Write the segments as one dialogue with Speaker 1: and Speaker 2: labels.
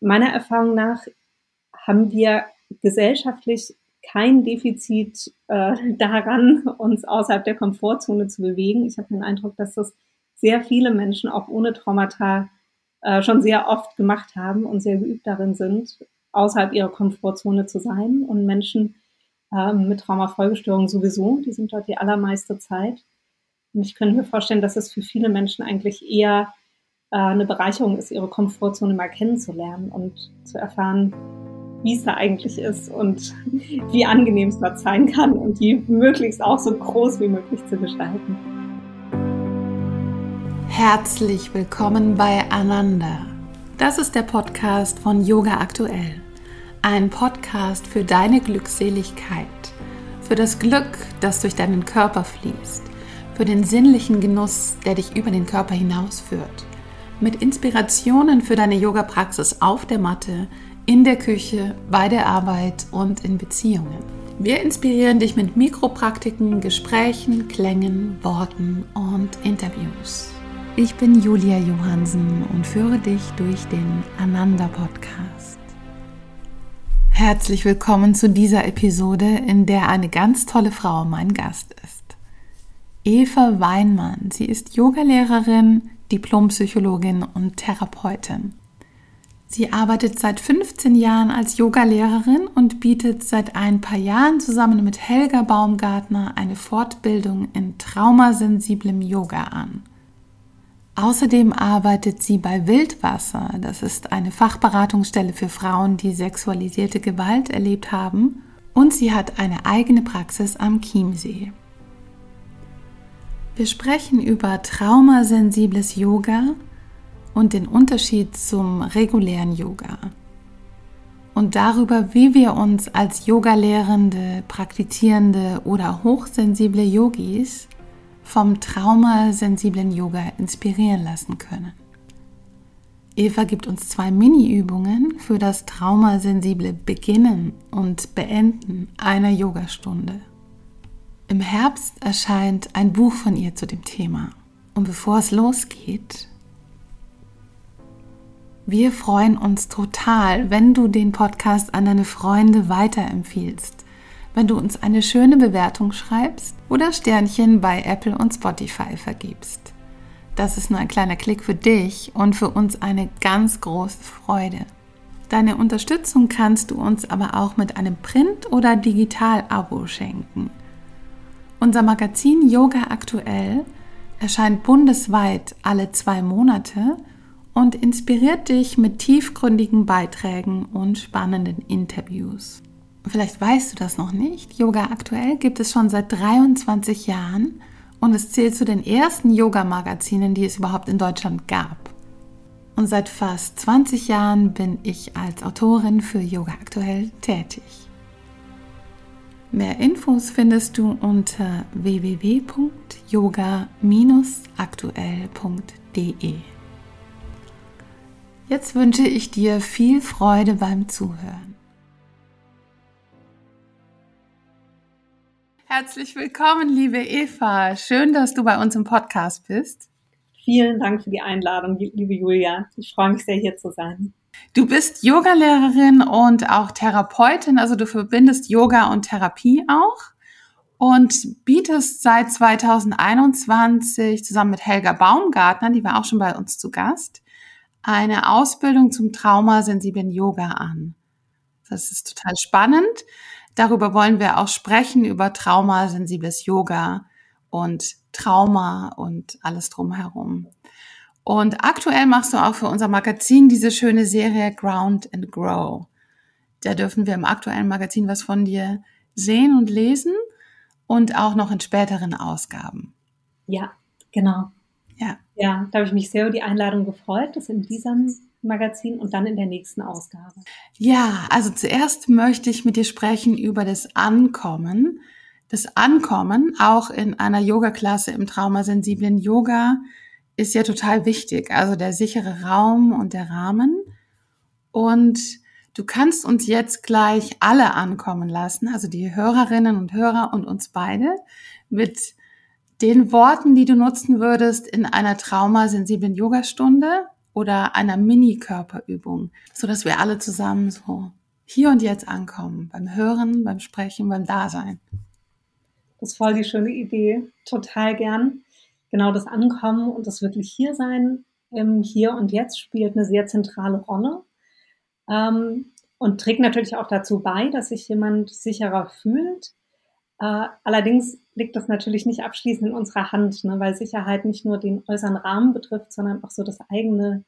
Speaker 1: meiner Erfahrung nach haben wir gesellschaftlich kein Defizit äh, daran, uns außerhalb der Komfortzone zu bewegen. Ich habe den Eindruck, dass das sehr viele Menschen auch ohne Traumata äh, schon sehr oft gemacht haben und sehr geübt darin sind, außerhalb ihrer Komfortzone zu sein. Und Menschen äh, mit Traumafolgestörungen sowieso, die sind dort die allermeiste Zeit. Und ich könnte mir vorstellen, dass es für viele Menschen eigentlich eher eine Bereicherung ist, ihre Komfortzone mal kennenzulernen und zu erfahren, wie es da eigentlich ist und wie angenehm es dort sein kann und die möglichst auch so groß wie möglich zu gestalten.
Speaker 2: Herzlich willkommen bei Ananda. Das ist der Podcast von Yoga Aktuell. Ein Podcast für deine Glückseligkeit, für das Glück, das durch deinen Körper fließt, für den sinnlichen Genuss, der dich über den Körper hinausführt, mit Inspirationen für deine Yoga-Praxis auf der Matte, in der Küche, bei der Arbeit und in Beziehungen. Wir inspirieren dich mit Mikropraktiken, Gesprächen, Klängen, Worten und Interviews. Ich bin Julia Johansen und führe dich durch den Ananda Podcast. Herzlich willkommen zu dieser Episode, in der eine ganz tolle Frau mein Gast ist. Eva Weinmann. Sie ist Yogalehrerin, Diplompsychologin und Therapeutin. Sie arbeitet seit 15 Jahren als Yogalehrerin und bietet seit ein paar Jahren zusammen mit Helga Baumgartner eine Fortbildung in traumasensiblem Yoga an. Außerdem arbeitet sie bei Wildwasser, das ist eine Fachberatungsstelle für Frauen, die sexualisierte Gewalt erlebt haben, und sie hat eine eigene Praxis am Chiemsee. Wir sprechen über traumasensibles Yoga, und den Unterschied zum regulären Yoga. Und darüber, wie wir uns als Yogalehrende, praktizierende oder hochsensible Yogis vom traumasensiblen Yoga inspirieren lassen können. Eva gibt uns zwei Mini-Übungen für das traumasensible Beginnen und Beenden einer Yogastunde. Im Herbst erscheint ein Buch von ihr zu dem Thema. Und bevor es losgeht, wir freuen uns total, wenn du den Podcast an deine Freunde weiterempfiehlst, wenn du uns eine schöne Bewertung schreibst oder Sternchen bei Apple und Spotify vergibst. Das ist nur ein kleiner Klick für dich und für uns eine ganz große Freude. Deine Unterstützung kannst du uns aber auch mit einem Print- oder Digital-Abo schenken. Unser Magazin Yoga Aktuell erscheint bundesweit alle zwei Monate und inspiriert dich mit tiefgründigen Beiträgen und spannenden Interviews. Vielleicht weißt du das noch nicht. Yoga aktuell gibt es schon seit 23 Jahren und es zählt zu den ersten Yoga-Magazinen, die es überhaupt in Deutschland gab. Und seit fast 20 Jahren bin ich als Autorin für Yoga aktuell tätig. Mehr Infos findest du unter www.yoga-aktuell.de. Jetzt wünsche ich dir viel Freude beim Zuhören. Herzlich willkommen, liebe Eva. Schön, dass du bei uns im Podcast bist.
Speaker 1: Vielen Dank für die Einladung, liebe Julia. Ich freue mich sehr, hier zu sein.
Speaker 2: Du bist Yogalehrerin und auch Therapeutin, also du verbindest Yoga und Therapie auch und bietest seit 2021 zusammen mit Helga Baumgartner, die war auch schon bei uns zu Gast, eine Ausbildung zum traumasensiblen Yoga an. Das ist total spannend. Darüber wollen wir auch sprechen, über traumasensibles Yoga und Trauma und alles drumherum. Und aktuell machst du auch für unser Magazin diese schöne Serie Ground and Grow. Da dürfen wir im aktuellen Magazin was von dir sehen und lesen und auch noch in späteren Ausgaben.
Speaker 1: Ja, genau. Ja. Ja, da habe ich mich sehr über die Einladung gefreut, das in diesem Magazin und dann in der nächsten Ausgabe.
Speaker 2: Ja, also zuerst möchte ich mit dir sprechen über das Ankommen. Das Ankommen auch in einer Yoga-Klasse im traumasensiblen Yoga ist ja total wichtig. Also der sichere Raum und der Rahmen. Und du kannst uns jetzt gleich alle ankommen lassen, also die Hörerinnen und Hörer und uns beide mit den Worten, die du nutzen würdest in einer traumasensiblen Yogastunde oder einer Mini-Körperübung, so dass wir alle zusammen so hier und jetzt ankommen, beim Hören, beim Sprechen, beim Dasein.
Speaker 1: Das ist voll die schöne Idee. Total gern. Genau das Ankommen und das wirklich hier sein im Hier und Jetzt spielt eine sehr zentrale Rolle. Ähm, und trägt natürlich auch dazu bei, dass sich jemand sicherer fühlt. Äh, allerdings liegt das natürlich nicht abschließend in unserer Hand, ne, weil Sicherheit nicht nur den äußeren Rahmen betrifft, sondern auch so das eigene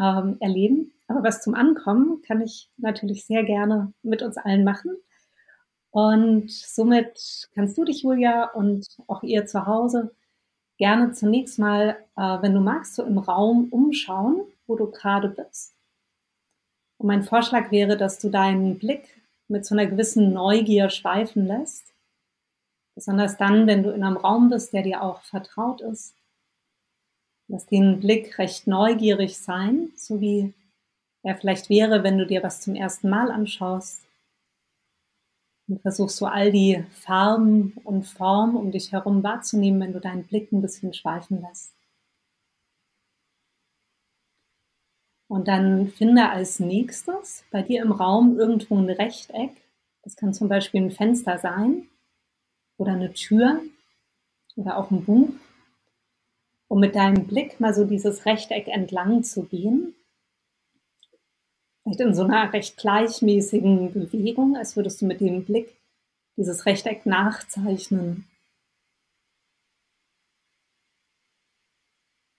Speaker 1: ähm, Erleben. Aber was zum Ankommen kann ich natürlich sehr gerne mit uns allen machen. Und somit kannst du dich, Julia, und auch ihr zu Hause gerne zunächst mal, äh, wenn du magst, so im Raum umschauen, wo du gerade bist. Und mein Vorschlag wäre, dass du deinen Blick mit so einer gewissen Neugier schweifen lässt. Besonders dann, wenn du in einem Raum bist, der dir auch vertraut ist. Lass den Blick recht neugierig sein, so wie er vielleicht wäre, wenn du dir was zum ersten Mal anschaust. Und versuchst so all die Farben und Formen um dich herum wahrzunehmen, wenn du deinen Blick ein bisschen schweifen lässt. Und dann finde als nächstes bei dir im Raum irgendwo ein Rechteck. Das kann zum Beispiel ein Fenster sein oder eine Tür oder auch ein Buch. Um mit deinem Blick mal so dieses Rechteck entlang zu gehen. Vielleicht in so einer recht gleichmäßigen Bewegung, als würdest du mit dem Blick dieses Rechteck nachzeichnen.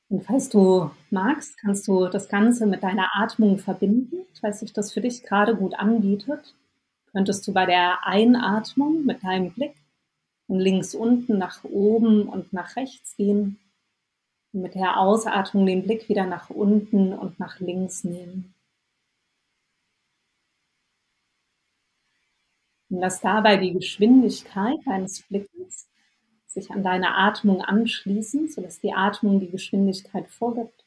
Speaker 1: Und falls du magst, kannst du das Ganze mit deiner Atmung verbinden. Falls sich das für dich gerade gut anbietet, könntest du bei der Einatmung mit deinem Blick von links unten nach oben und nach rechts gehen und mit der Ausatmung den Blick wieder nach unten und nach links nehmen. Und lass dabei die Geschwindigkeit deines Blickes sich an deine Atmung anschließen, sodass die Atmung die Geschwindigkeit vorgibt.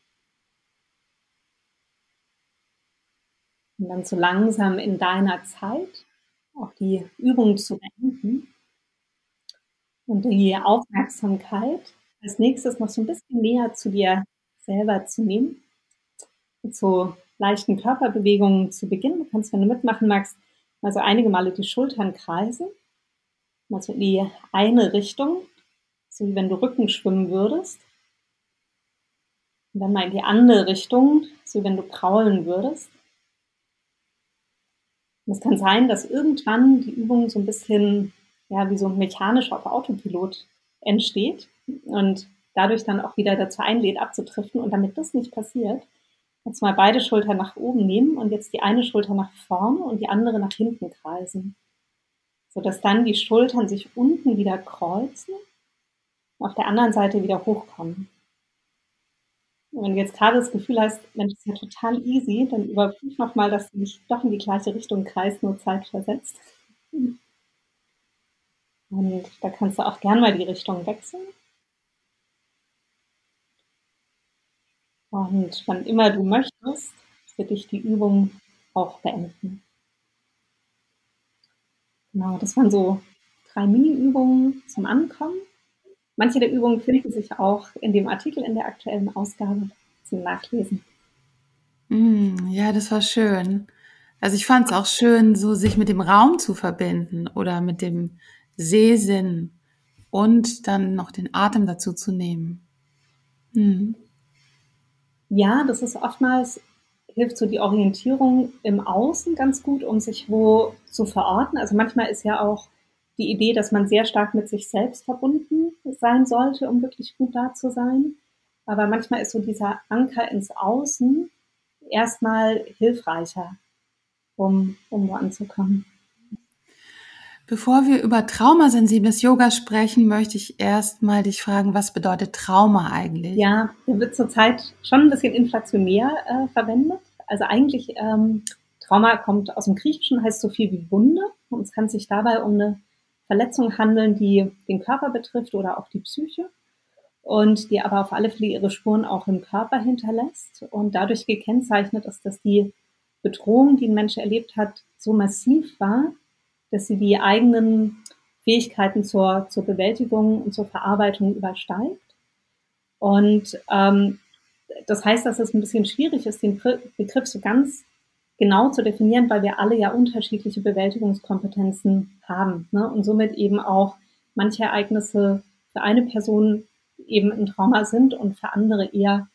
Speaker 1: Und dann so langsam in deiner Zeit auch die Übung zu beenden und die Aufmerksamkeit als nächstes noch so ein bisschen näher zu dir selber zu nehmen. Mit so leichten Körperbewegungen zu beginnen. Du kannst, wenn du mitmachen magst, mal so einige Male die Schultern kreisen. Mal so in die eine Richtung so wie wenn du Rücken schwimmen würdest. Und dann mal in die andere Richtung, so wie wenn du kraulen würdest. Und es kann sein, dass irgendwann die Übung so ein bisschen, ja, wie so mechanisch auf Autopilot entsteht und dadurch dann auch wieder dazu einlädt, abzutriften. Und damit das nicht passiert, jetzt mal beide Schultern nach oben nehmen und jetzt die eine Schulter nach vorne und die andere nach hinten kreisen. Sodass dann die Schultern sich unten wieder kreuzen auf der anderen Seite wieder hochkommen. Und wenn du jetzt gerade das Gefühl hast, Mensch, das ist ja total easy, dann überprüf nochmal, dass du nicht doch in die gleiche Richtung kreist, nur Zeit versetzt. Und da kannst du auch gern mal die Richtung wechseln. Und wann immer du möchtest, wird dich die Übung auch beenden. Genau, das waren so drei Mini-Übungen zum Ankommen. Manche der Übungen finden sich auch in dem Artikel in der aktuellen Ausgabe zum Nachlesen.
Speaker 2: Mm, ja, das war schön. Also ich fand es auch schön, so sich mit dem Raum zu verbinden oder mit dem Sehsinn und dann noch den Atem dazu zu nehmen.
Speaker 1: Mhm. Ja, das ist oftmals, hilft so die Orientierung im Außen ganz gut, um sich wo zu verorten. Also manchmal ist ja auch die Idee, dass man sehr stark mit sich selbst verbunden sein sollte, um wirklich gut da zu sein. Aber manchmal ist so dieser Anker ins Außen erstmal hilfreicher, um, um wo anzukommen.
Speaker 2: Bevor wir über traumasensibles Yoga sprechen, möchte ich erstmal dich fragen, was bedeutet Trauma eigentlich?
Speaker 1: Ja, der wird zurzeit schon ein bisschen inflationär äh, verwendet. Also eigentlich ähm, Trauma kommt aus dem Griechischen, heißt so viel wie Wunde und es kann sich dabei um eine Verletzung handeln, die den Körper betrifft oder auch die Psyche und die aber auf alle Fälle ihre Spuren auch im Körper hinterlässt und dadurch gekennzeichnet ist, dass die Bedrohung, die ein Mensch erlebt hat, so massiv war, dass sie die eigenen Fähigkeiten zur, zur Bewältigung und zur Verarbeitung übersteigt. Und ähm, das heißt, dass es ein bisschen schwierig ist, den Begriff so ganz genau zu definieren, weil wir alle ja unterschiedliche Bewältigungskompetenzen haben ne? und somit eben auch manche Ereignisse für eine Person eben ein Trauma sind und für andere eher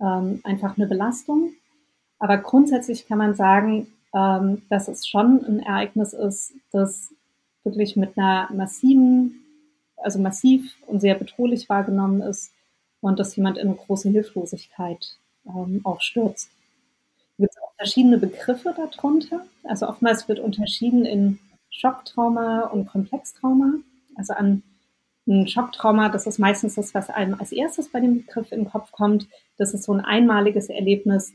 Speaker 1: ähm, einfach eine Belastung. Aber grundsätzlich kann man sagen, ähm, dass es schon ein Ereignis ist, das wirklich mit einer massiven, also massiv und sehr bedrohlich wahrgenommen ist und dass jemand in eine große Hilflosigkeit ähm, auch stürzt. Es gibt auch verschiedene Begriffe darunter. Also oftmals wird unterschieden in Schocktrauma und Komplextrauma. Also an ein Schocktrauma, das ist meistens das, was einem als erstes bei dem Begriff in den Kopf kommt. Das ist so ein einmaliges Erlebnis,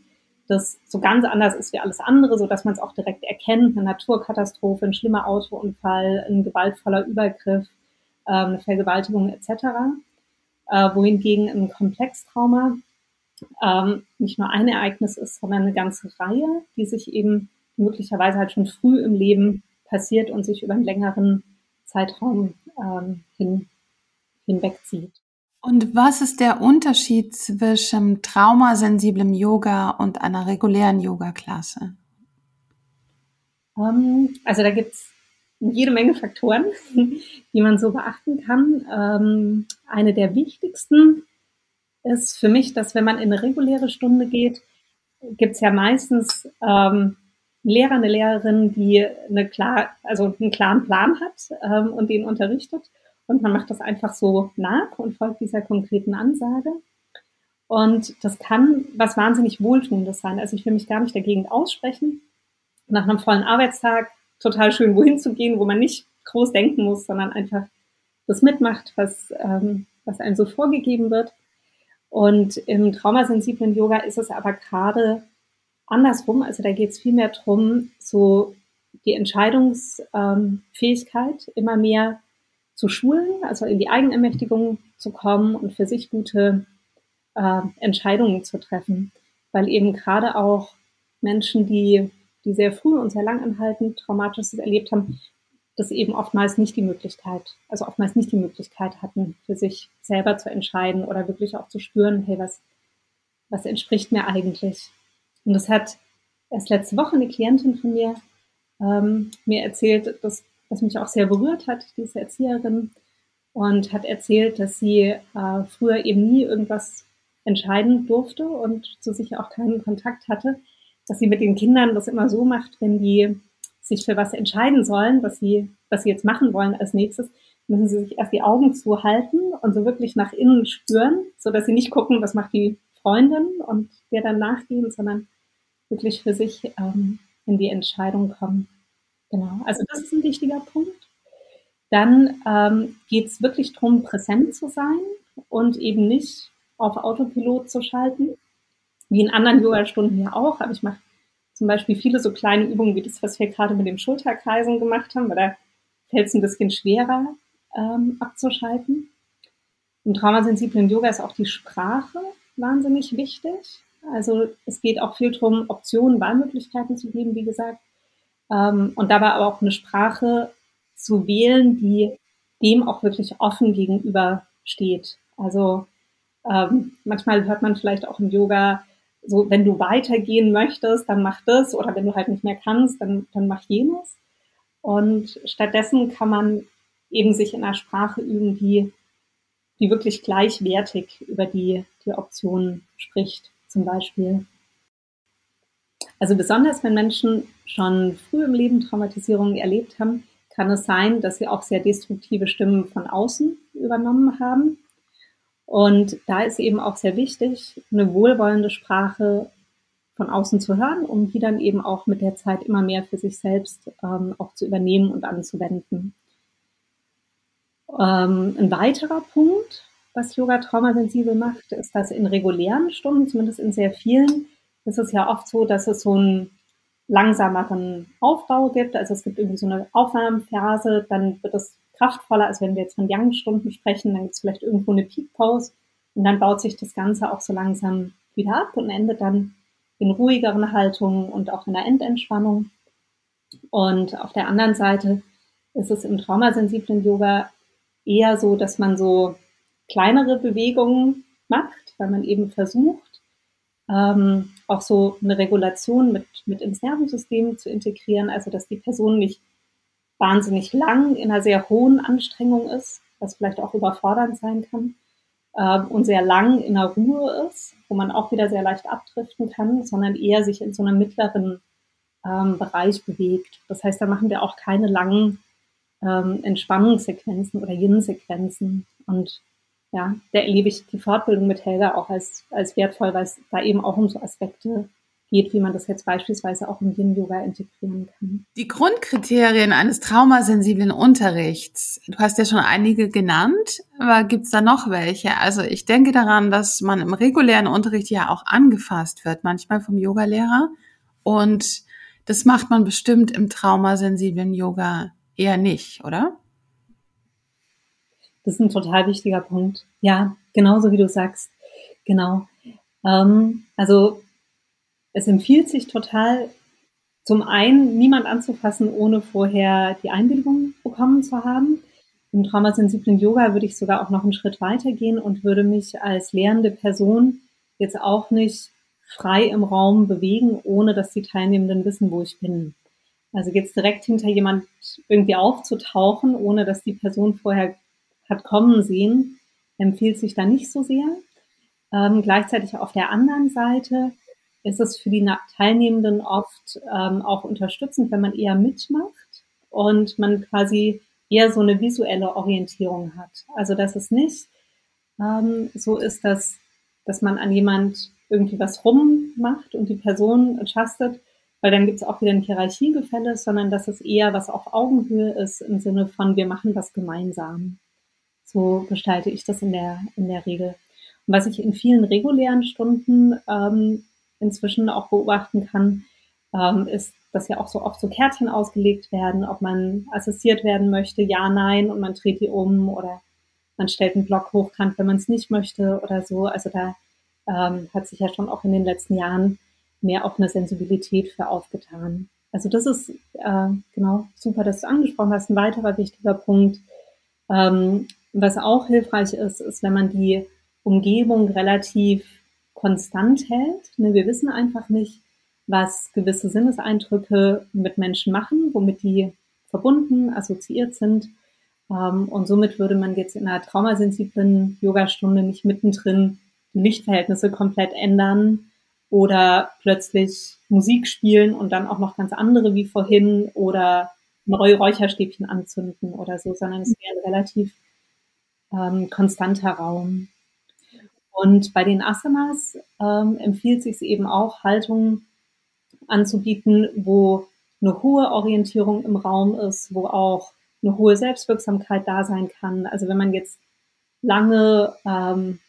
Speaker 1: das so ganz anders ist wie alles andere, so dass man es auch direkt erkennt. Eine Naturkatastrophe, ein schlimmer Autounfall, ein gewaltvoller Übergriff, ähm, eine Vergewaltigung etc. Äh, wohingegen ein Komplextrauma ähm, nicht nur ein Ereignis ist, sondern eine ganze Reihe, die sich eben möglicherweise halt schon früh im Leben passiert und sich über einen längeren Zeitraum ähm, hin, hinwegzieht.
Speaker 2: Und was ist der Unterschied zwischen traumasensiblem Yoga und einer regulären Yoga-Klasse?
Speaker 1: Ähm, also da gibt es jede Menge Faktoren, die man so beachten kann. Ähm, eine der wichtigsten ist für mich, dass wenn man in eine reguläre Stunde geht, gibt es ja meistens ähm, Lehrer, eine Lehrerin, die eine klar, also einen klaren Plan hat ähm, und den unterrichtet. Und man macht das einfach so nach und folgt dieser konkreten Ansage. Und das kann was wahnsinnig Wohltuendes sein. Also ich will mich gar nicht dagegen aussprechen, nach einem vollen Arbeitstag total schön wohin zu gehen, wo man nicht groß denken muss, sondern einfach das mitmacht, was, ähm, was einem so vorgegeben wird. Und im traumasensiblen Yoga ist es aber gerade andersrum. Also da geht es vielmehr darum, so die Entscheidungsfähigkeit immer mehr zu schulen, also in die Eigenermächtigung zu kommen und für sich gute äh, Entscheidungen zu treffen. Weil eben gerade auch Menschen, die, die sehr früh und sehr lang anhaltend Traumatisches erlebt haben, das eben oftmals nicht die Möglichkeit, also oftmals nicht die Möglichkeit hatten, für sich selber zu entscheiden oder wirklich auch zu spüren, hey, was, was entspricht mir eigentlich? Und das hat erst letzte Woche eine Klientin von mir ähm, mir erzählt, dass was mich auch sehr berührt hat, diese Erzieherin, und hat erzählt, dass sie äh, früher eben nie irgendwas entscheiden durfte und zu sich auch keinen Kontakt hatte, dass sie mit den Kindern das immer so macht, wenn die sich für was entscheiden sollen, was sie, was sie jetzt machen wollen als nächstes, müssen sie sich erst die Augen zuhalten und so wirklich nach innen spüren, so dass sie nicht gucken, was macht die Freundin und der dann nachgehen, sondern wirklich für sich ähm, in die Entscheidung kommen. Genau, also das ist ein wichtiger Punkt. Dann ähm, geht es wirklich darum, präsent zu sein und eben nicht auf Autopilot zu schalten. Wie in anderen Yoga-Stunden ja auch, aber ich mache zum Beispiel viele so kleine Übungen wie das, was wir gerade mit dem Schulterkreisen gemacht haben, weil da fällt es ein bisschen schwerer ähm, abzuschalten. Im traumasensiblen Yoga ist auch die Sprache wahnsinnig wichtig. Also es geht auch viel darum, Optionen, Wahlmöglichkeiten zu geben, wie gesagt ähm, und dabei aber auch eine Sprache zu wählen, die dem auch wirklich offen gegenüber steht. Also ähm, manchmal hört man vielleicht auch im Yoga, so wenn du weitergehen möchtest, dann mach das oder wenn du halt nicht mehr kannst, dann, dann mach jenes. Und stattdessen kann man eben sich in einer Sprache üben, die, die wirklich gleichwertig über die, die Optionen spricht, zum Beispiel. Also besonders wenn Menschen schon früh im Leben Traumatisierungen erlebt haben, kann es sein, dass sie auch sehr destruktive Stimmen von außen übernommen haben. Und da ist eben auch sehr wichtig, eine wohlwollende Sprache von außen zu hören, um die dann eben auch mit der Zeit immer mehr für sich selbst ähm, auch zu übernehmen und anzuwenden. Ähm, ein weiterer Punkt, was Yoga traumasensibel macht, ist, dass in regulären Stunden, zumindest in sehr vielen, ist es ja oft so, dass es so einen langsameren Aufbau gibt. Also es gibt irgendwie so eine Aufwärmphase, dann wird es kraftvoller, als wenn wir jetzt von Young-Stunden sprechen, dann gibt es vielleicht irgendwo eine Peak-Pause und dann baut sich das Ganze auch so langsam wieder ab und endet dann in ruhigeren Haltungen und auch in der Endentspannung. Und auf der anderen Seite ist es im traumasensiblen Yoga eher so, dass man so kleinere Bewegungen macht, weil man eben versucht, ähm, auch so eine Regulation mit, mit ins Nervensystem zu integrieren, also dass die Person nicht wahnsinnig lang in einer sehr hohen Anstrengung ist, was vielleicht auch überfordernd sein kann, äh, und sehr lang in der Ruhe ist, wo man auch wieder sehr leicht abdriften kann, sondern eher sich in so einem mittleren ähm, Bereich bewegt. Das heißt, da machen wir auch keine langen ähm, Entspannungssequenzen oder Yin-Sequenzen. Und ja, da erlebe ich die Fortbildung mit Helga auch als, als wertvoll, weil es da eben auch um so Aspekte geht, wie man das jetzt beispielsweise auch im Yin-Yoga integrieren kann.
Speaker 2: Die Grundkriterien eines traumasensiblen Unterrichts, du hast ja schon einige genannt, aber gibt es da noch welche? Also ich denke daran, dass man im regulären Unterricht ja auch angefasst wird, manchmal vom Yogalehrer. Und das macht man bestimmt im traumasensiblen Yoga eher nicht, oder?
Speaker 1: Das ist ein total wichtiger Punkt. Ja, genauso wie du sagst. Genau. Ähm, also es empfiehlt sich total, zum einen niemand anzufassen, ohne vorher die Einwilligung bekommen zu haben. Im traumasensiblen Yoga würde ich sogar auch noch einen Schritt weiter gehen und würde mich als lehrende Person jetzt auch nicht frei im Raum bewegen, ohne dass die Teilnehmenden wissen, wo ich bin. Also jetzt direkt hinter jemand irgendwie aufzutauchen, ohne dass die Person vorher hat kommen sehen, empfiehlt sich da nicht so sehr. Ähm, gleichzeitig auf der anderen Seite ist es für die Teilnehmenden oft ähm, auch unterstützend, wenn man eher mitmacht und man quasi eher so eine visuelle Orientierung hat. Also dass es nicht ähm, so ist, dass, dass man an jemand irgendwie was rummacht und die Person adjustet, weil dann gibt es auch wieder ein Hierarchiegefälle, sondern dass es eher was auf Augenhöhe ist im Sinne von wir machen was gemeinsam. So gestalte ich das in der, in der Regel. Und was ich in vielen regulären Stunden ähm, inzwischen auch beobachten kann, ähm, ist, dass ja auch so oft so Kärtchen ausgelegt werden, ob man assistiert werden möchte, ja, nein, und man dreht die um oder man stellt einen Block hochkant, wenn man es nicht möchte oder so. Also da ähm, hat sich ja schon auch in den letzten Jahren mehr auch eine Sensibilität für aufgetan. Also das ist äh, genau super, dass du angesprochen hast. Ein weiterer wichtiger Punkt, ähm, was auch hilfreich ist, ist, wenn man die Umgebung relativ konstant hält. Ne, wir wissen einfach nicht, was gewisse Sinneseindrücke mit Menschen machen, womit die verbunden, assoziiert sind. Ähm, und somit würde man jetzt in einer traumasensiblen Yogastunde nicht mittendrin die Lichtverhältnisse komplett ändern oder plötzlich Musik spielen und dann auch noch ganz andere wie vorhin oder neue Räucherstäbchen anzünden oder so, sondern es wäre relativ ähm, konstanter Raum. Und bei den Asanas ähm, empfiehlt sich eben auch, Haltungen anzubieten, wo eine hohe Orientierung im Raum ist, wo auch eine hohe Selbstwirksamkeit da sein kann. Also wenn man jetzt lange ähm,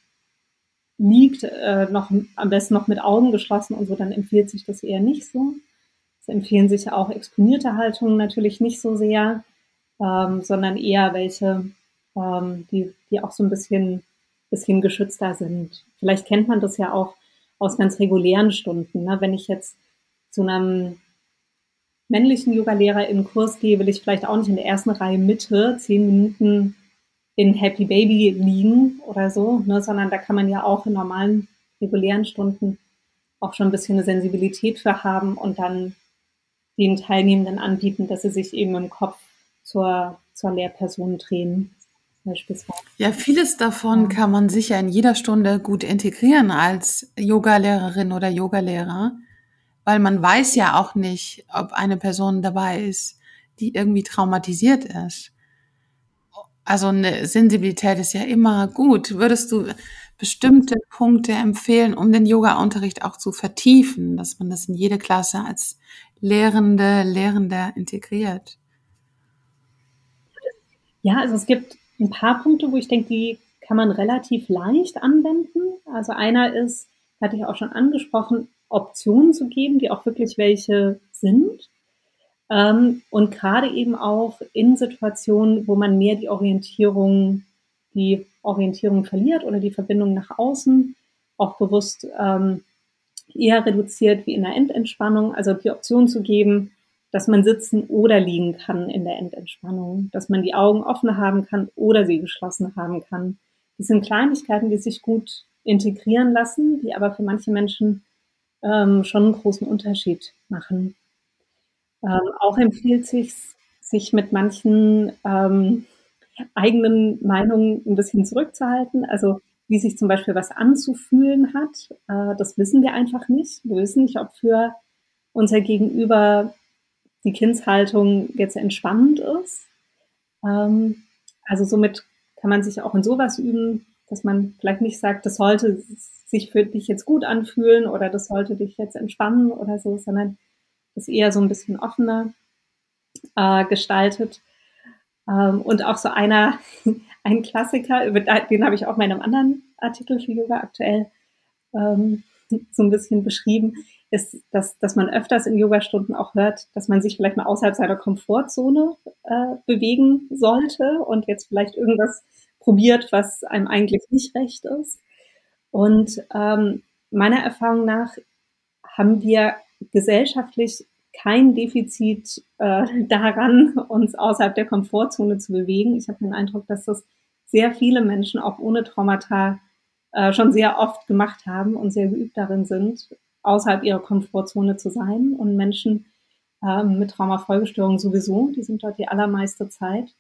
Speaker 1: liegt, äh, noch am besten noch mit Augen geschlossen und so, dann empfiehlt sich das eher nicht so. Es empfehlen sich auch exponierte Haltungen natürlich nicht so sehr, ähm, sondern eher welche, ähm, die, die auch so ein bisschen, bisschen geschützter sind. Vielleicht kennt man das ja auch aus ganz regulären Stunden. Ne? Wenn ich jetzt zu einem männlichen Yoga-Lehrer in Kurs gehe, will ich vielleicht auch nicht in der ersten Reihe Mitte zehn Minuten in Happy Baby liegen oder so, ne, sondern da kann man ja auch in normalen, regulären Stunden auch schon ein bisschen eine Sensibilität für haben und dann den Teilnehmenden anbieten, dass sie sich eben im Kopf zur, zur Lehrperson drehen.
Speaker 2: Beispielsweise. Ja, vieles davon kann man sicher in jeder Stunde gut integrieren als Yogalehrerin oder Yogalehrer, weil man weiß ja auch nicht, ob eine Person dabei ist, die irgendwie traumatisiert ist. Also eine Sensibilität ist ja immer gut. Würdest du bestimmte Punkte empfehlen, um den Yoga-Unterricht auch zu vertiefen, dass man das in jede Klasse als Lehrende, Lehrender integriert?
Speaker 1: Ja, also es gibt ein paar Punkte, wo ich denke, die kann man relativ leicht anwenden. Also einer ist, hatte ich auch schon angesprochen, Optionen zu geben, die auch wirklich welche sind. Ähm, und gerade eben auch in Situationen, wo man mehr die Orientierung, die Orientierung verliert oder die Verbindung nach außen auch bewusst ähm, eher reduziert wie in der Endentspannung. Also die Option zu geben, dass man sitzen oder liegen kann in der Endentspannung, dass man die Augen offen haben kann oder sie geschlossen haben kann. Das sind Kleinigkeiten, die sich gut integrieren lassen, die aber für manche Menschen ähm, schon einen großen Unterschied machen. Ähm, auch empfiehlt sich, sich mit manchen ähm, eigenen Meinungen ein bisschen zurückzuhalten. Also wie sich zum Beispiel was anzufühlen hat, äh, das wissen wir einfach nicht. Wir wissen nicht, ob für unser Gegenüber die Kindshaltung jetzt entspannend ist. Ähm, also somit kann man sich auch in sowas üben, dass man vielleicht nicht sagt, das sollte sich für dich jetzt gut anfühlen oder das sollte dich jetzt entspannen oder so, sondern das eher so ein bisschen offener äh, gestaltet. Ähm, und auch so einer, ein Klassiker, den habe ich auch in meinem anderen Artikel für Yoga aktuell ähm, so ein bisschen beschrieben, ist, dass, dass man öfters in Yogastunden auch hört, dass man sich vielleicht mal außerhalb seiner Komfortzone äh, bewegen sollte und jetzt vielleicht irgendwas probiert, was einem eigentlich nicht recht ist. Und ähm, meiner Erfahrung nach haben wir gesellschaftlich kein Defizit äh, daran, uns außerhalb der Komfortzone zu bewegen. Ich habe den Eindruck, dass das sehr viele Menschen auch ohne Traumata äh, schon sehr oft gemacht haben und sehr geübt darin sind, außerhalb ihrer Komfortzone zu sein. Und Menschen äh, mit Traumafolgestörungen sowieso, die sind dort die allermeiste Zeit.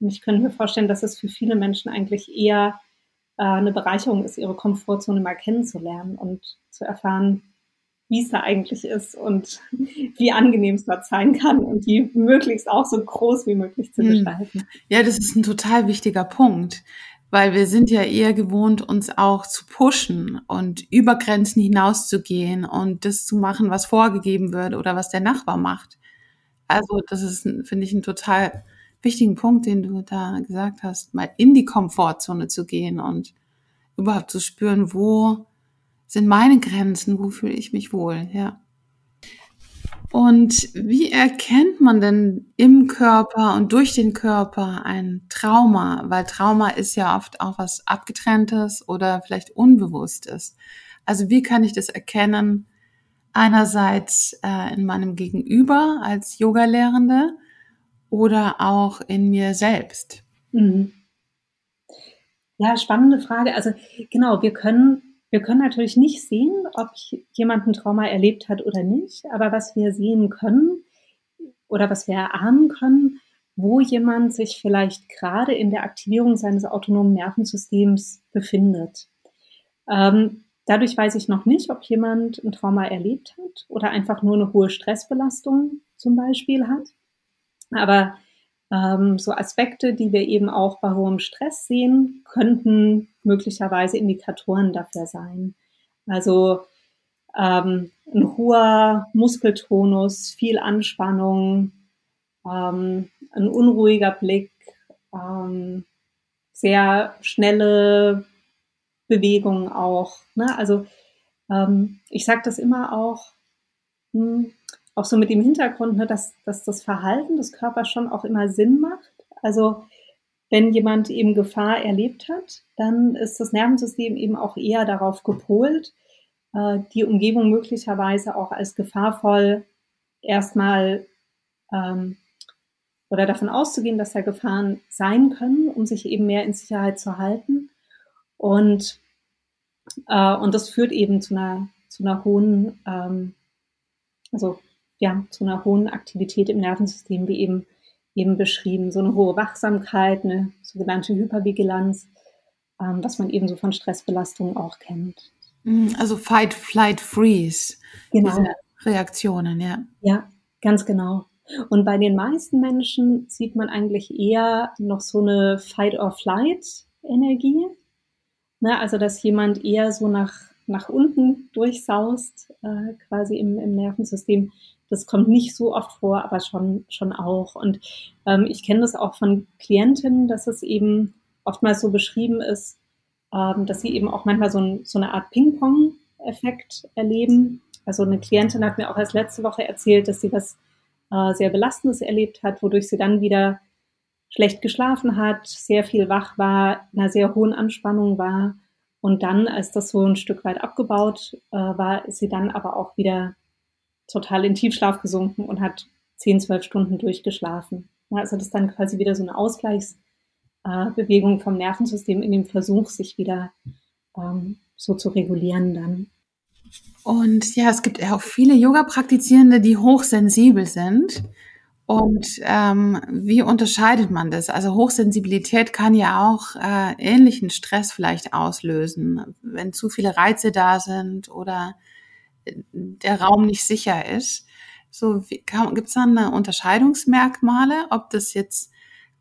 Speaker 1: Und ich könnte mir vorstellen, dass es für viele Menschen eigentlich eher äh, eine Bereicherung ist, ihre Komfortzone mal kennenzulernen und zu erfahren, wie es da eigentlich ist und wie angenehm es dort sein kann und die möglichst auch so groß wie möglich zu hm. gestalten.
Speaker 2: Ja, das ist ein total wichtiger Punkt, weil wir sind ja eher gewohnt, uns auch zu pushen und über Grenzen hinauszugehen und das zu machen, was vorgegeben wird oder was der Nachbar macht. Also das ist, finde ich, ein total wichtigen Punkt, den du da gesagt hast, mal in die Komfortzone zu gehen und überhaupt zu spüren, wo sind meine Grenzen, wo fühle ich mich wohl, ja. Und wie erkennt man denn im Körper und durch den Körper ein Trauma? Weil Trauma ist ja oft auch was Abgetrenntes oder vielleicht Unbewusstes. Also wie kann ich das erkennen? Einerseits äh, in meinem Gegenüber als Yogalehrende oder auch in mir selbst? Mhm.
Speaker 1: Ja, spannende Frage. Also genau, wir können, wir können natürlich nicht sehen, ob jemand ein Trauma erlebt hat oder nicht, aber was wir sehen können oder was wir erahnen können, wo jemand sich vielleicht gerade in der Aktivierung seines autonomen Nervensystems befindet. Ähm, dadurch weiß ich noch nicht, ob jemand ein Trauma erlebt hat oder einfach nur eine hohe Stressbelastung zum Beispiel hat. Aber ähm, so Aspekte, die wir eben auch bei hohem Stress sehen, könnten möglicherweise Indikatoren dafür sein. Also ähm, ein hoher Muskeltonus, viel Anspannung, ähm, ein unruhiger Blick, ähm, sehr schnelle Bewegungen auch. Ne? Also ähm, ich sage das immer auch, hm, auch so mit dem Hintergrund, ne, dass, dass das Verhalten des Körpers schon auch immer Sinn macht. Also wenn jemand eben Gefahr erlebt hat, dann ist das Nervensystem eben auch eher darauf gepolt, äh, die Umgebung möglicherweise auch als gefahrvoll erstmal ähm, oder davon auszugehen, dass da Gefahren sein können, um sich eben mehr in Sicherheit zu halten. Und, äh, und das führt eben zu einer, zu einer hohen, ähm, also ja, zu einer hohen Aktivität im Nervensystem, wie eben, eben beschrieben. So eine hohe Wachsamkeit, eine sogenannte Hypervigilanz, ähm, was man eben so von Stressbelastungen auch kennt.
Speaker 2: Mhm, also Fight, Flight, Freeze. Genau. Diese Reaktionen, ja.
Speaker 1: Ja, ganz genau. Und bei den meisten Menschen sieht man eigentlich eher noch so eine Fight-or-Flight-Energie. Ne? Also, dass jemand eher so nach, nach unten durchsaust, äh, quasi im, im Nervensystem, das kommt nicht so oft vor, aber schon, schon auch. Und ähm, ich kenne das auch von Klientinnen, dass es eben oftmals so beschrieben ist, ähm, dass sie eben auch manchmal so, ein, so eine Art Ping-Pong-Effekt erleben. Also eine Klientin hat mir auch erst letzte Woche erzählt, dass sie was äh, sehr Belastendes erlebt hat, wodurch sie dann wieder schlecht geschlafen hat, sehr viel wach war, in einer sehr hohen Anspannung war. Und dann, als das so ein Stück weit abgebaut äh, war, ist sie dann aber auch wieder total in Tiefschlaf gesunken und hat 10, 12 Stunden durchgeschlafen. Ja, also das ist dann quasi wieder so eine Ausgleichsbewegung äh, vom Nervensystem in dem Versuch, sich wieder ähm, so zu regulieren dann.
Speaker 2: Und ja, es gibt auch viele Yoga-Praktizierende, die hochsensibel sind. Und ähm, wie unterscheidet man das? Also Hochsensibilität kann ja auch äh, ähnlichen Stress vielleicht auslösen, wenn zu viele Reize da sind oder der Raum nicht sicher ist. So gibt es dann Unterscheidungsmerkmale, ob das jetzt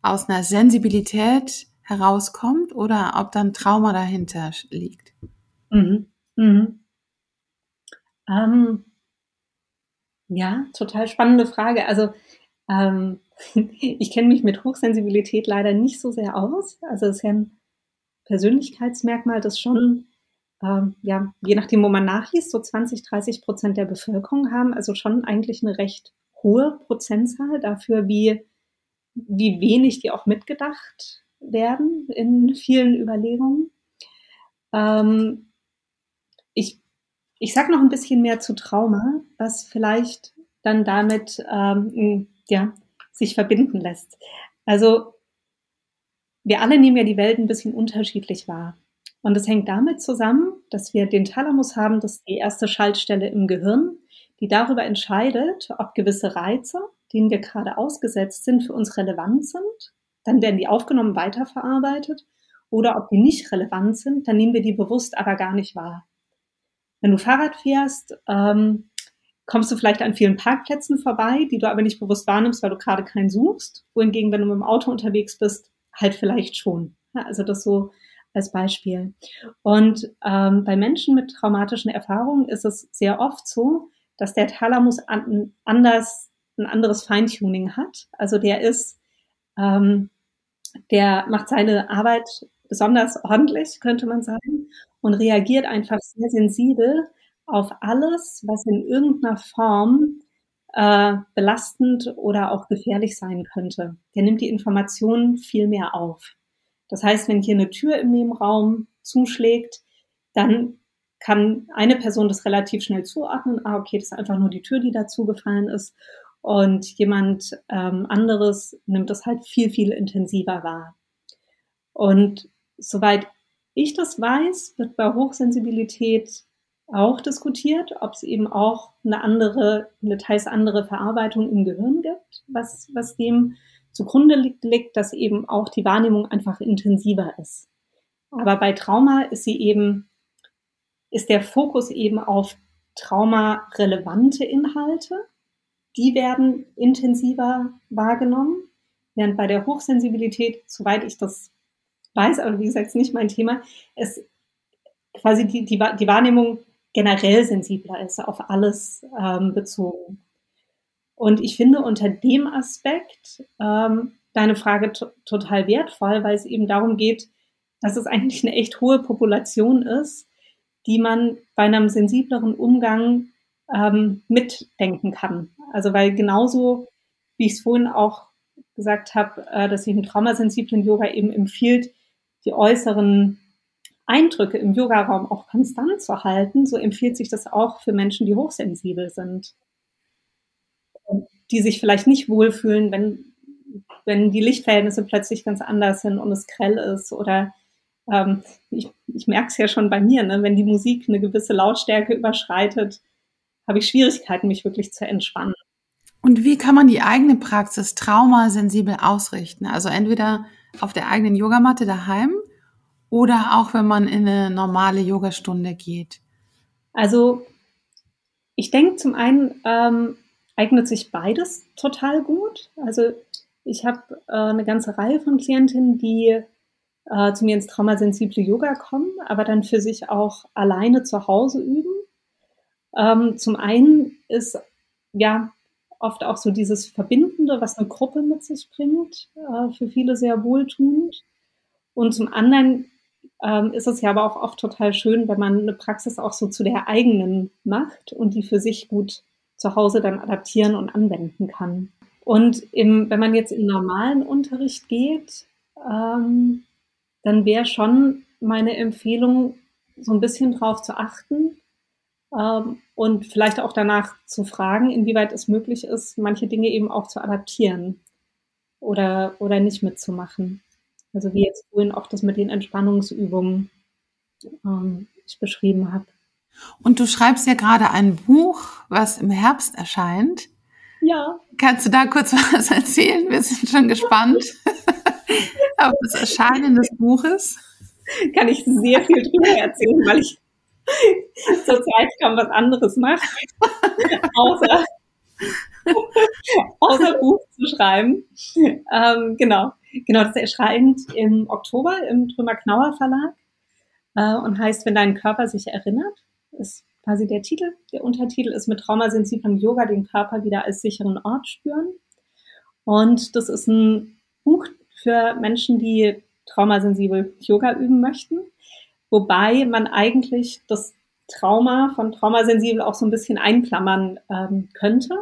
Speaker 2: aus einer Sensibilität herauskommt oder ob dann Trauma dahinter liegt?
Speaker 1: Mhm. Mhm. Ähm, ja, total spannende Frage. Also ähm, ich kenne mich mit Hochsensibilität leider nicht so sehr aus. Also es ist ja ein Persönlichkeitsmerkmal, das schon, ähm, ja, je nachdem, wo man nachliest, so 20, 30 Prozent der Bevölkerung haben. Also schon eigentlich eine recht hohe Prozentzahl dafür, wie, wie wenig die auch mitgedacht werden in vielen Überlegungen. Ähm, ich ich sage noch ein bisschen mehr zu Trauma, was vielleicht dann damit ähm, ja, sich verbinden lässt. Also wir alle nehmen ja die Welt ein bisschen unterschiedlich wahr. Und es hängt damit zusammen, dass wir den Thalamus haben, das ist die erste Schaltstelle im Gehirn, die darüber entscheidet, ob gewisse Reize, denen wir gerade ausgesetzt sind, für uns relevant sind. Dann werden die aufgenommen, weiterverarbeitet. Oder ob die nicht relevant sind, dann nehmen wir die bewusst aber gar nicht wahr. Wenn du Fahrrad fährst, ähm, kommst du vielleicht an vielen Parkplätzen vorbei, die du aber nicht bewusst wahrnimmst, weil du gerade keinen suchst. Wohingegen, wenn du mit dem Auto unterwegs bist, halt vielleicht schon. Ja, also das so als Beispiel. Und ähm, bei Menschen mit traumatischen Erfahrungen ist es sehr oft so, dass der Thalamus an, anders, ein anderes Feintuning hat. Also der ist, ähm, der macht seine Arbeit besonders ordentlich, könnte man sagen und reagiert einfach sehr sensibel auf alles, was in irgendeiner Form äh, belastend oder auch gefährlich sein könnte. Der nimmt die Informationen viel mehr auf. Das heißt, wenn hier eine Tür im Nebenraum zuschlägt, dann kann eine Person das relativ schnell zuordnen. Ah, okay, das ist einfach nur die Tür, die dazu gefallen ist. Und jemand ähm, anderes nimmt das halt viel, viel intensiver wahr. Und soweit ich das weiß, wird bei Hochsensibilität auch diskutiert, ob es eben auch eine andere, eine teils andere Verarbeitung im Gehirn gibt, was, was dem zugrunde liegt, dass eben auch die Wahrnehmung einfach intensiver ist. Aber bei Trauma ist sie eben, ist der Fokus eben auf traumarelevante Inhalte. Die werden intensiver wahrgenommen, während bei der Hochsensibilität, soweit ich das weiß, aber wie gesagt, ist nicht mein Thema, es quasi die, die, die Wahrnehmung generell sensibler ist, auf alles ähm, bezogen. Und ich finde unter dem Aspekt ähm, deine Frage total wertvoll, weil es eben darum geht, dass es eigentlich eine echt hohe Population ist, die man bei einem sensibleren Umgang ähm, mitdenken kann. Also weil genauso, wie ich es vorhin auch gesagt habe, äh, dass ich im traumasensiblen Yoga eben empfiehlt, die äußeren Eindrücke im Yogaraum auch konstant zu halten, so empfiehlt sich das auch für Menschen, die hochsensibel sind. Die sich vielleicht nicht wohlfühlen, wenn, wenn die Lichtverhältnisse plötzlich ganz anders sind und es grell ist. Oder ähm, ich, ich merke es ja schon bei mir, ne? wenn die Musik eine gewisse Lautstärke überschreitet, habe ich Schwierigkeiten, mich wirklich zu entspannen.
Speaker 2: Und wie kann man die eigene Praxis traumasensibel ausrichten? Also entweder auf der eigenen Yogamatte daheim oder auch wenn man in eine normale Yogastunde geht?
Speaker 1: Also ich denke zum einen ähm, eignet sich beides total gut. Also ich habe äh, eine ganze Reihe von Klientinnen, die äh, zu mir ins traumasensible Yoga kommen, aber dann für sich auch alleine zu Hause üben. Ähm, zum einen ist ja oft auch so dieses Verbindende, was eine Gruppe mit sich bringt, äh, für viele sehr wohltuend. Und zum anderen ähm, ist es ja aber auch oft total schön, wenn man eine Praxis auch so zu der eigenen macht und die für sich gut zu Hause dann adaptieren und anwenden kann. Und im, wenn man jetzt in normalen Unterricht geht, ähm, dann wäre schon meine Empfehlung, so ein bisschen drauf zu achten, ähm, und vielleicht auch danach zu fragen, inwieweit es möglich ist, manche Dinge eben auch zu adaptieren oder, oder nicht mitzumachen. Also wie jetzt vorhin auch das mit den Entspannungsübungen ähm, ich beschrieben habe.
Speaker 2: Und du schreibst ja gerade ein Buch, was im Herbst erscheint.
Speaker 1: Ja.
Speaker 2: Kannst du da kurz was erzählen? Wir sind schon gespannt auf das Erscheinen des Buches.
Speaker 1: Kann ich sehr viel drüber erzählen, weil ich zurzeit kaum was anderes mache, außer, außer Buch zu schreiben. Ähm, genau. Genau, das erscheint im Oktober im Trümmer-Knauer Verlag äh, und heißt, wenn dein Körper sich erinnert, ist quasi der Titel. Der Untertitel ist mit traumasensiblem Yoga den Körper wieder als sicheren Ort spüren. Und das ist ein Buch für Menschen, die traumasensibel Yoga üben möchten, wobei man eigentlich das Trauma von traumasensibel auch so ein bisschen einklammern ähm, könnte.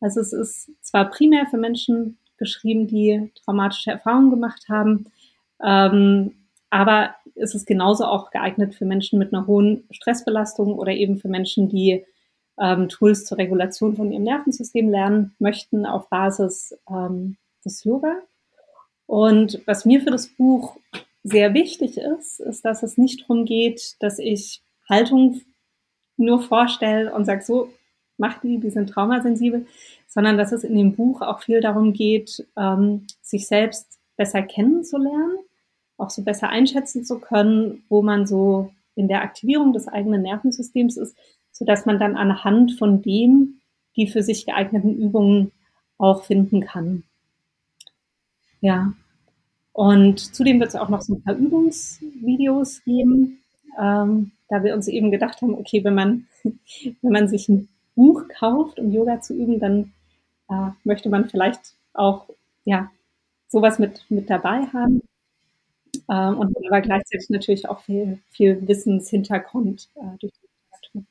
Speaker 1: Also es ist zwar primär für Menschen geschrieben, die traumatische Erfahrungen gemacht haben, ähm, aber ist es genauso auch geeignet für Menschen mit einer hohen Stressbelastung oder eben für Menschen, die ähm, Tools zur Regulation von ihrem Nervensystem lernen möchten auf Basis ähm, des Yoga. Und was mir für das Buch sehr wichtig ist, ist, dass es nicht darum geht, dass ich Haltung nur vorstelle und sage, so, mach die, die sind traumasensibel, sondern dass es in dem Buch auch viel darum geht, ähm, sich selbst besser kennenzulernen auch so besser einschätzen zu können, wo man so in der Aktivierung des eigenen Nervensystems ist, so dass man dann anhand von dem die für sich geeigneten Übungen auch finden kann. Ja. Und zudem wird es auch noch so ein paar Übungsvideos geben, ähm, da wir uns eben gedacht haben, okay, wenn man, wenn man sich ein Buch kauft, um Yoga zu üben, dann äh, möchte man vielleicht auch, ja, sowas mit, mit dabei haben ähm, und aber gleichzeitig natürlich auch viel, viel Wissenshintergrund äh, durch die Literatur.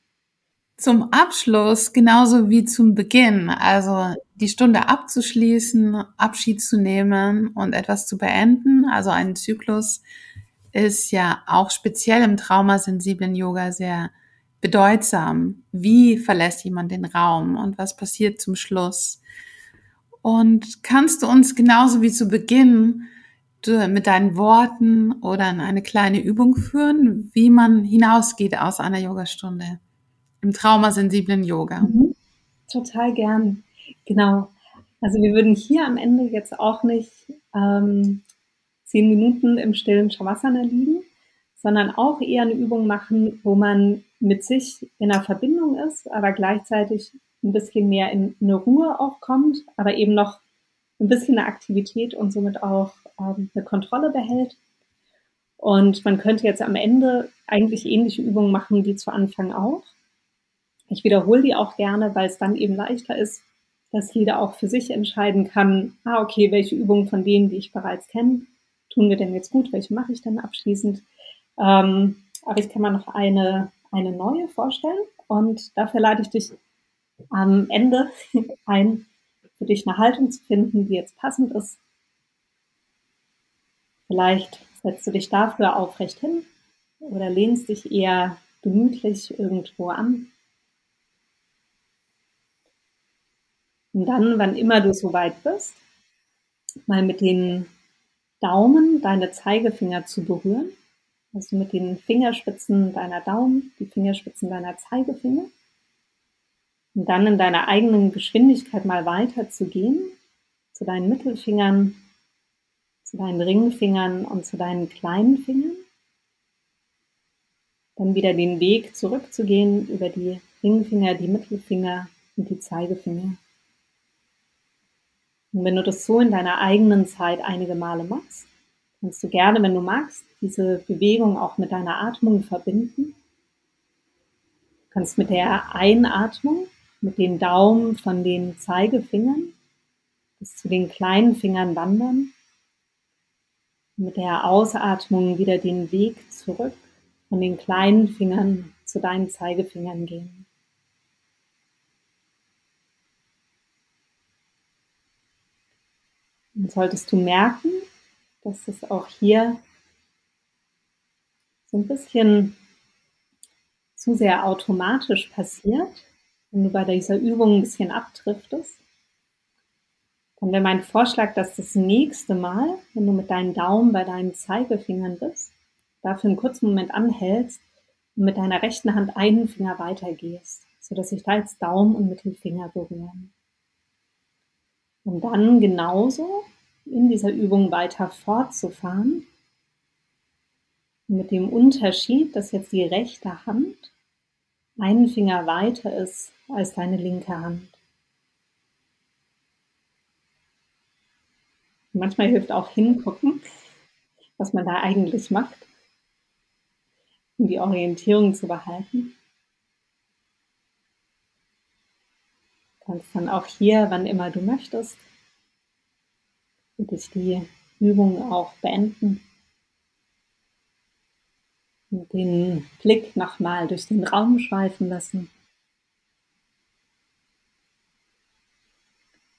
Speaker 2: Zum Abschluss, genauso wie zum Beginn, also die Stunde abzuschließen, Abschied zu nehmen und etwas zu beenden, also einen Zyklus, ist ja auch speziell im traumasensiblen Yoga sehr bedeutsam. Wie verlässt jemand den Raum und was passiert zum Schluss? Und kannst du uns genauso wie zu Beginn mit deinen Worten oder in eine kleine Übung führen, wie man hinausgeht aus einer Yogastunde im traumasensiblen Yoga? Mhm.
Speaker 1: Total gern. Genau. Also wir würden hier am Ende jetzt auch nicht ähm, zehn Minuten im stillen Shavasana liegen, sondern auch eher eine Übung machen, wo man mit sich in einer Verbindung ist, aber gleichzeitig ein bisschen mehr in eine Ruhe auch kommt, aber eben noch ein bisschen eine Aktivität und somit auch ähm, eine Kontrolle behält. Und man könnte jetzt am Ende eigentlich ähnliche Übungen machen wie zu Anfang auch. Ich wiederhole die auch gerne, weil es dann eben leichter ist, dass jeder auch für sich entscheiden kann, ah, okay, welche Übungen von denen, die ich bereits kenne, tun mir denn jetzt gut, welche mache ich dann abschließend. Ähm, aber ich kann mal noch eine, eine neue vorstellen und dafür lade ich dich am Ende ein, für dich eine Haltung zu finden, die jetzt passend ist Vielleicht setzt du dich dafür aufrecht hin oder lehnst dich eher gemütlich irgendwo an. Und dann, wann immer du so weit bist, mal mit den Daumen deine Zeigefinger zu berühren. Also mit den Fingerspitzen deiner Daumen, die Fingerspitzen deiner Zeigefinger. Und dann in deiner eigenen Geschwindigkeit mal weiter zu gehen, zu deinen Mittelfingern, zu deinen Ringfingern und zu deinen kleinen Fingern. Dann wieder den Weg zurückzugehen über die Ringfinger, die Mittelfinger und die Zeigefinger. Und wenn du das so in deiner eigenen Zeit einige Male machst, kannst du gerne, wenn du magst, diese Bewegung auch mit deiner Atmung verbinden. Du kannst mit der Einatmung, mit den Daumen von den Zeigefingern bis zu den kleinen Fingern wandern mit der Ausatmung wieder den Weg zurück von den kleinen Fingern zu deinen Zeigefingern gehen. Und solltest du merken, dass es auch hier so ein bisschen zu sehr automatisch passiert, wenn du bei dieser Übung ein bisschen abdriftest, dann wäre mein Vorschlag, dass das nächste Mal, wenn du mit deinen Daumen bei deinen Zeigefingern bist, dafür einen kurzen Moment anhältst und mit deiner rechten Hand einen Finger weitergehst, sodass sich da jetzt Daumen und Mittelfinger berühren. Um dann genauso in dieser Übung weiter fortzufahren, mit dem Unterschied, dass jetzt die rechte Hand einen Finger weiter ist als deine linke Hand. Manchmal hilft auch hingucken, was man da eigentlich macht, um die Orientierung zu behalten. Kannst dann auch hier, wann immer du möchtest, für dich die Übung auch beenden den Blick nochmal durch den Raum schweifen lassen.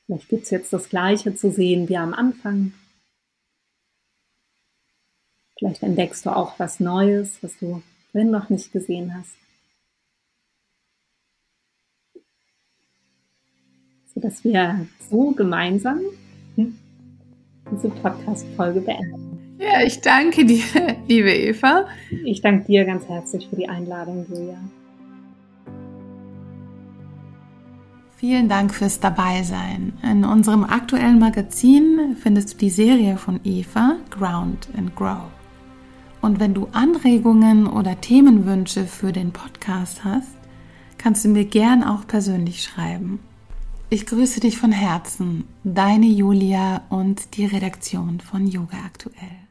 Speaker 1: Vielleicht gibt es jetzt das Gleiche zu sehen wie am Anfang. Vielleicht entdeckst du auch was Neues, was du vorhin noch nicht gesehen hast. Sodass wir so gemeinsam diese Podcast-Folge beenden.
Speaker 2: Ja, ich danke dir, liebe Eva.
Speaker 1: Ich danke dir ganz herzlich für die Einladung, Julia.
Speaker 2: Vielen Dank fürs Dabeisein. In unserem aktuellen Magazin findest du die Serie von Eva, Ground and Grow. Und wenn du Anregungen oder Themenwünsche für den Podcast hast, kannst du mir gern auch persönlich schreiben. Ich grüße dich von Herzen, deine Julia und die Redaktion von Yoga Aktuell.